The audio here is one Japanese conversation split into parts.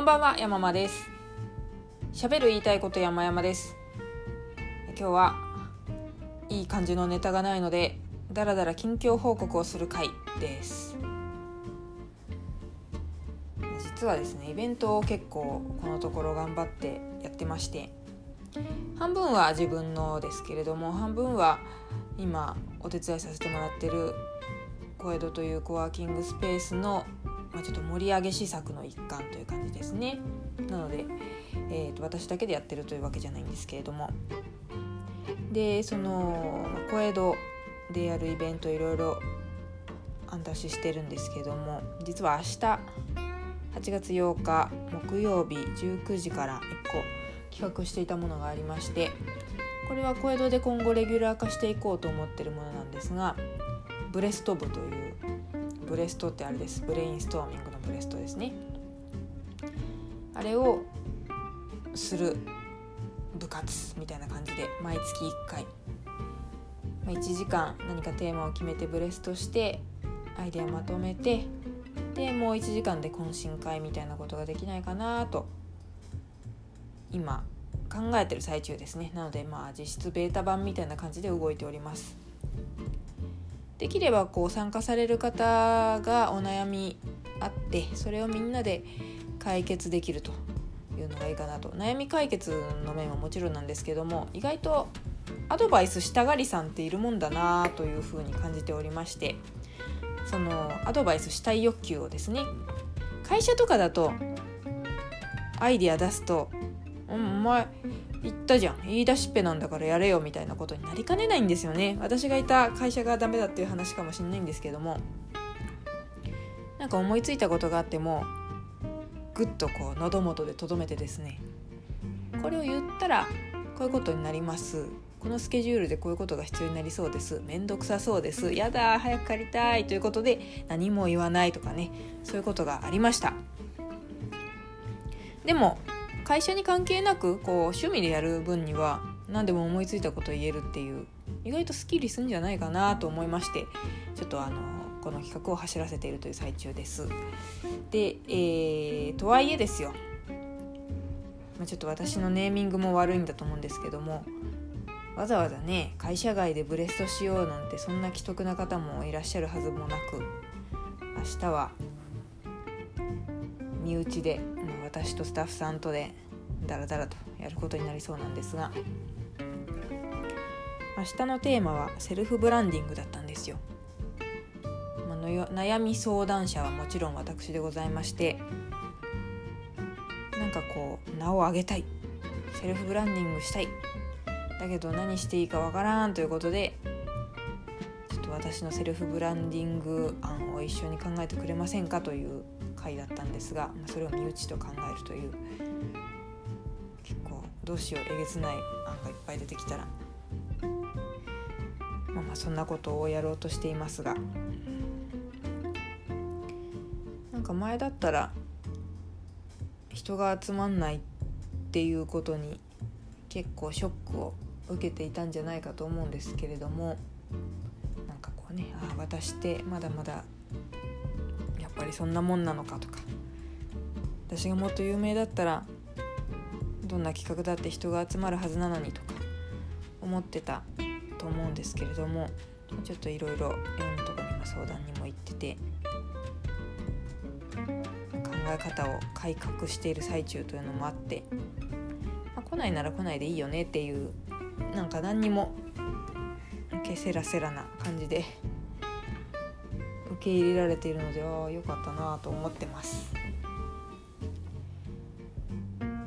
こんばんは山間です。喋る言いたいこと山々です。今日はいい感じのネタがないのでだらだら近況報告をする回です。実はですねイベントを結構このところ頑張ってやってまして半分は自分のですけれども半分は今お手伝いさせてもらってる小江戸というコワーキングスペースの、まあ、ちょっと盛り上げ施策の一環という感じですね。なので、えーと、私だけでやってるというわけじゃないんですけれども。でその小江戸でやるイベントいろいろアンダししてるんですけども実は明日8月8日木曜日19時から1個企画していたものがありましてこれは小江戸で今後レギュラー化していこうと思ってるものなんですがブレスト部というブレストってあれです。ブレインストーミングのブレストですね。あれをする部活みたいな感じで毎月1回、ま、1時間何かテーマを決めてブレストしてアイデアまとめてでもう1時間で懇親会みたいなことができないかなと今考えてる最中ですね。なのでまあ実質ベータ版みたいな感じで動いております。できればこう参加される方がお悩みあってそれをみんなで解決できるというのがいいかなと悩み解決の面はもちろんなんですけども意外とアドバイスしたがりさんっているもんだなというふうに感じておりましてそのアドバイスしたい欲求をですね会社とかだとアイディア出すとお前言ったじゃん。言い出しっぺなんだからやれよみたいなことになりかねないんですよね。私がいた会社がダメだっていう話かもしれないんですけども。なんか思いついたことがあってもぐっとこう喉元でとどめてですね。これを言ったらこういうことになります。このスケジュールでこういうことが必要になりそうです。めんどくさそうです。やだ早く帰りたい。ということで何も言わないとかね。そういうことがありました。でも会社に関係なくこう趣味でやる分には何でも思いついたことを言えるっていう意外とスッキリするんじゃないかなと思いましてちょっとあのこの企画を走らせているという最中です。で、えー、とはいえですよ、ま、ちょっと私のネーミングも悪いんだと思うんですけどもわざわざね会社外でブレストしようなんてそんな既得な方もいらっしゃるはずもなく明日は身内で私とスタッフさんとでダラダラとやることになりそうなんですが明日のテーマはセルフブランディングだったんですよ。まあ、悩み相談者はもちろん私でございましてなんかこう名を上げたいセルフブランディングしたいだけど何していいかわからんということでちょっと私のセルフブランディング案を一緒に考えてくれませんかという回だったんですが、まあ、それを身内と考えるという結構どうしようえげつない案がいっぱい出てきたらまあまあそんなことをやろうとしていますが。なんか前だったら人が集まんないっていうことに結構ショックを受けていたんじゃないかと思うんですけれどもなんかこうねああ私ってまだまだぱりそんなもんなのかとか。私がもっと有名だったらどんな企画だって人が集まるはずなのにとか思ってたと思うんですけれどもちょっといろいろいろんなとこに今相談にも行ってて考え方を改革している最中というのもあって、まあ、来ないなら来ないでいいよねっていうなんか何にもけせらせらな感じで受け入れられているのでああよかったなと思ってます。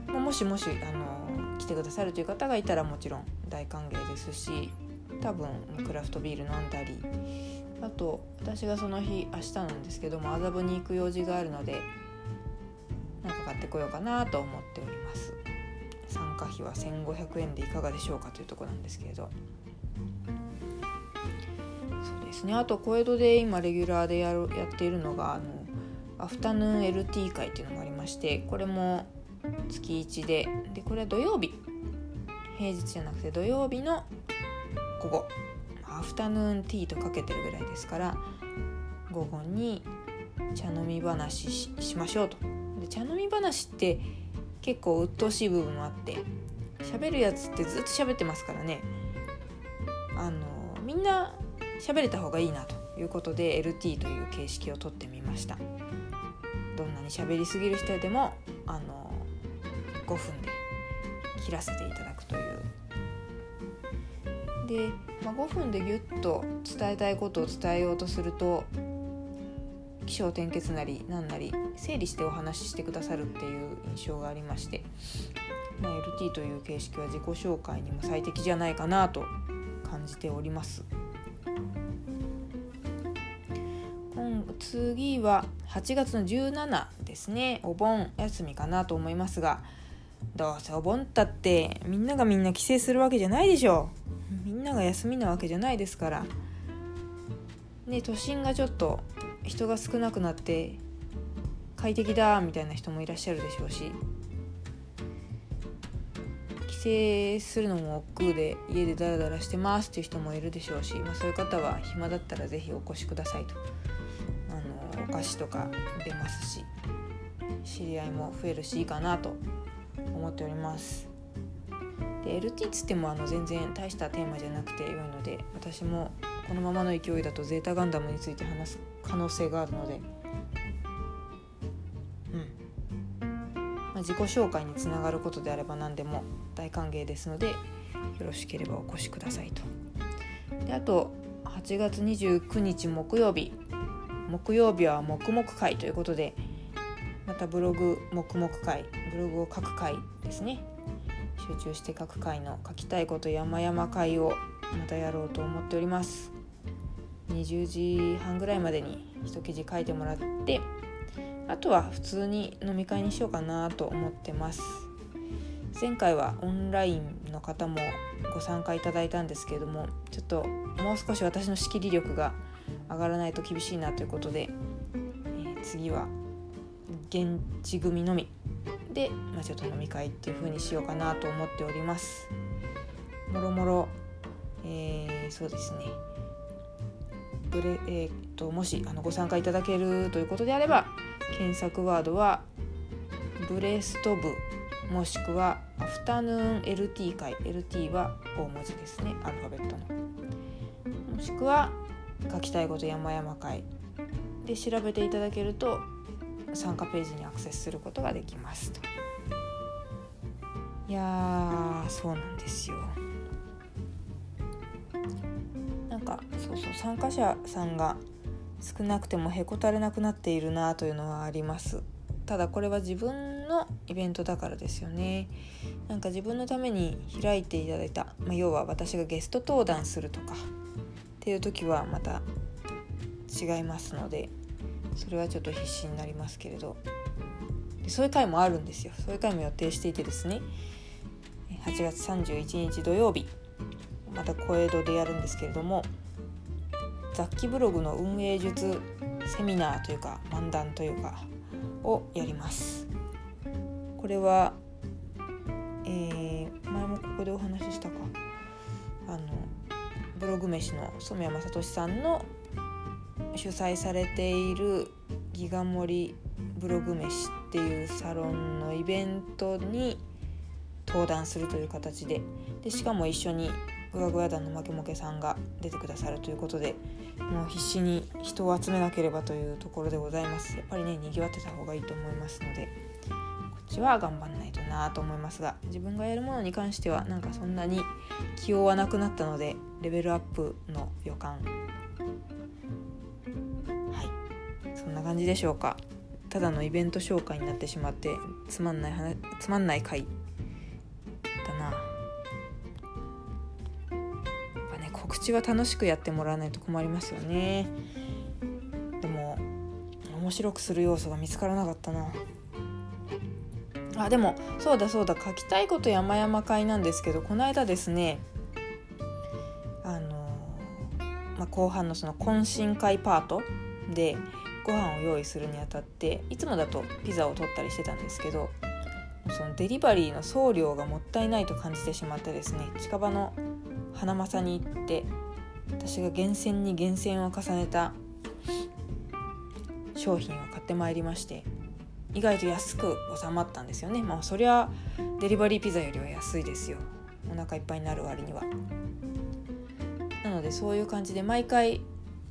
もしもしあの来てくださるという方がいたらもちろん大歓迎ですし多分クラフトビール飲んだりあと私がその日明日なんですけども麻布に行く用事があるのでなんか買ってこようかなと思っております参加費は1500円でいかがでしょうかというとこなんですけれどですね。あと小江戸で今レギュラーでやるやっているのがあのアフタヌーン LT 会っていうのがありましてこれも月1で。でこれは土曜日。平日じゃなくて土曜日の午後。アフタヌーンティーとかけてるぐらいですから午後に茶飲み話しましょうと。で茶飲み話って結構鬱陶しい部分もあって喋るやつってずっと喋ってますからね。あのみんな喋れた方がいいなということで LT という形式をとってみましたどんなに喋りすぎる人でもあの5分で切らせていただくというで、まあ、5分でギュッと伝えたいことを伝えようとすると起承転結なり何なり整理してお話ししてくださるっていう印象がありまして、まあ、LT という形式は自己紹介にも最適じゃないかなと感じております。次は8月の17ですね。お盆休みかなと思いますがどうせお盆ったってみんながみんな帰省するわけじゃないでしょみんなが休みなわけじゃないですから。ね都心がちょっと人が少なくなって快適だみたいな人もいらっしゃるでしょうし。帰省するのも億劫で家でダラダラしてますっていう人もいるでしょうし、まあ、そういう方は暇だったら是非お越しくださいと。あのお菓子とか出ますし知り合いも増えるしいいかなと思っております。で LT っつってもあの全然大したテーマじゃなくて良いので私もこのままの勢いだとゼータガンダムについて話す可能性があるのでうん。自己紹介につながることであれば何でも大歓迎ですのでよろしければお越しくださいと。であと8月29日木曜日。木曜日は黙々会ということでまたブログ黙々会ブログを書く会ですね。集中して書く会の書きたいこと山々会をまたやろうと思っております。20時半ぐらいまでに一記事書いてもらってあとは普通に飲み会にしようかなと思ってます。前回はオンラインの方もご参加いただいたんですけれどもちょっともう少し私の仕切り力が上がらないと厳しいなということで、えー、次は現地組のみで、まあ、ちょっと飲み会っていう風にしようかなと思っております。もろもろ、えー、そうですね。ブレ、えー、っともしあのご参加いただけるということであれば検索ワードはブレスト部もしくはフタヌーン LT 会 LT は大文字ですね。アルファベットの。もしくは書きたいこと山々会で調べていただけると参加ページにアクセスすることができます。と。いやそうなんですよ。なんかそうそう参加者さんが少なくてもへこたれなくなっているなというのはあります。ただこれは自分のイベントだからですよね。なんか自分のために開いていただいた、まあ、要は私がゲスト登壇するとか。っていう時はまた違いますので。それはちょっと必死になりますけれど。でそういう回もあるんですよ。そういう回も予定していてですね。8月31日土曜日。また小江戸でやるんですけれども。雑記ブログの運営術セミナーというか漫談というかをやります。これは、えー、前もここでお話ししたか。あのブログ飯の染山聡さんの主催されているギガ盛りブログ飯っていうサロンのイベントに登壇するという形ででしかも一緒にグワグワ団のマケモケさんが出てくださるということでもう必死に人を集めなければというところでございます。やっぱりねにぎわってた方がいいと思いますので。ちは頑張んないとなと思いますが自分がやるものに関してはなんかそんなに気負わなくなったのでレベルアップの予感。はい。そんな感じでしょうか。ただのイベント紹介になってしまってつまんない話つまんない回口は楽しくやってもらわないと困りますよね。でも面白くする要素が見つからなかったな。あでもそうだそうだ書きたいこと山々会なんですけどこの間ですねあの、まあ、後半のその懇親会パートでご飯を用意するにあたっていつもだとピザを取ったりしてたんですけどそのデリバリーの送料がもったいないと感じてしまってですね近場の花正に行って私が厳選に厳選を重ねた商品を買ってまいりまして意外と安く収まったんですよね。まあそりゃデリバリーピザよりは安いですよ。お腹いっぱいになる割には。なのでそういう感じで毎回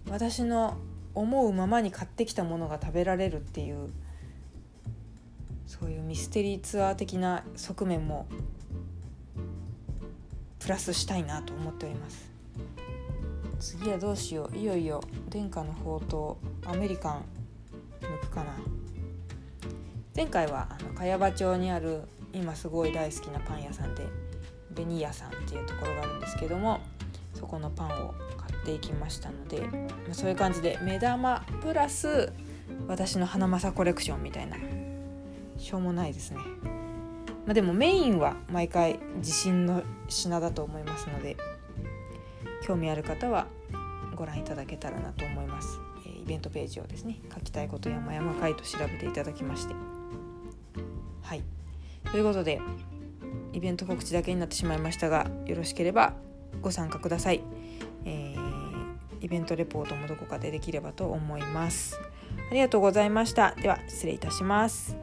私の思うままに買ってきたものが食べられるっていうそういうミステリーツアー的な側面もプラスしたいなと思っております。次はどうしよう。いよいよ殿下の宝刀アメリカン抜くかな。前回はあの茅場町にある今すごい大好きなパン屋さんでベニヤさんっていうところがあるんですけどもそこのパンを買っていきましたので、ま、そういう感じで目玉プラス私の花正コレクションみたいなしょうもないですね、まあ、でもメインは毎回自信の品だと思いますので興味ある方はご覧いただけたらなと思います、イベントページをですね書きたいことや山々会と調べていただきまして。はい。ということでイベント告知だけになってしまいましたがよろしければご参加ください、えー、イベントレポートもどこかでできればと思います。ありがとうございました。では失礼いたします。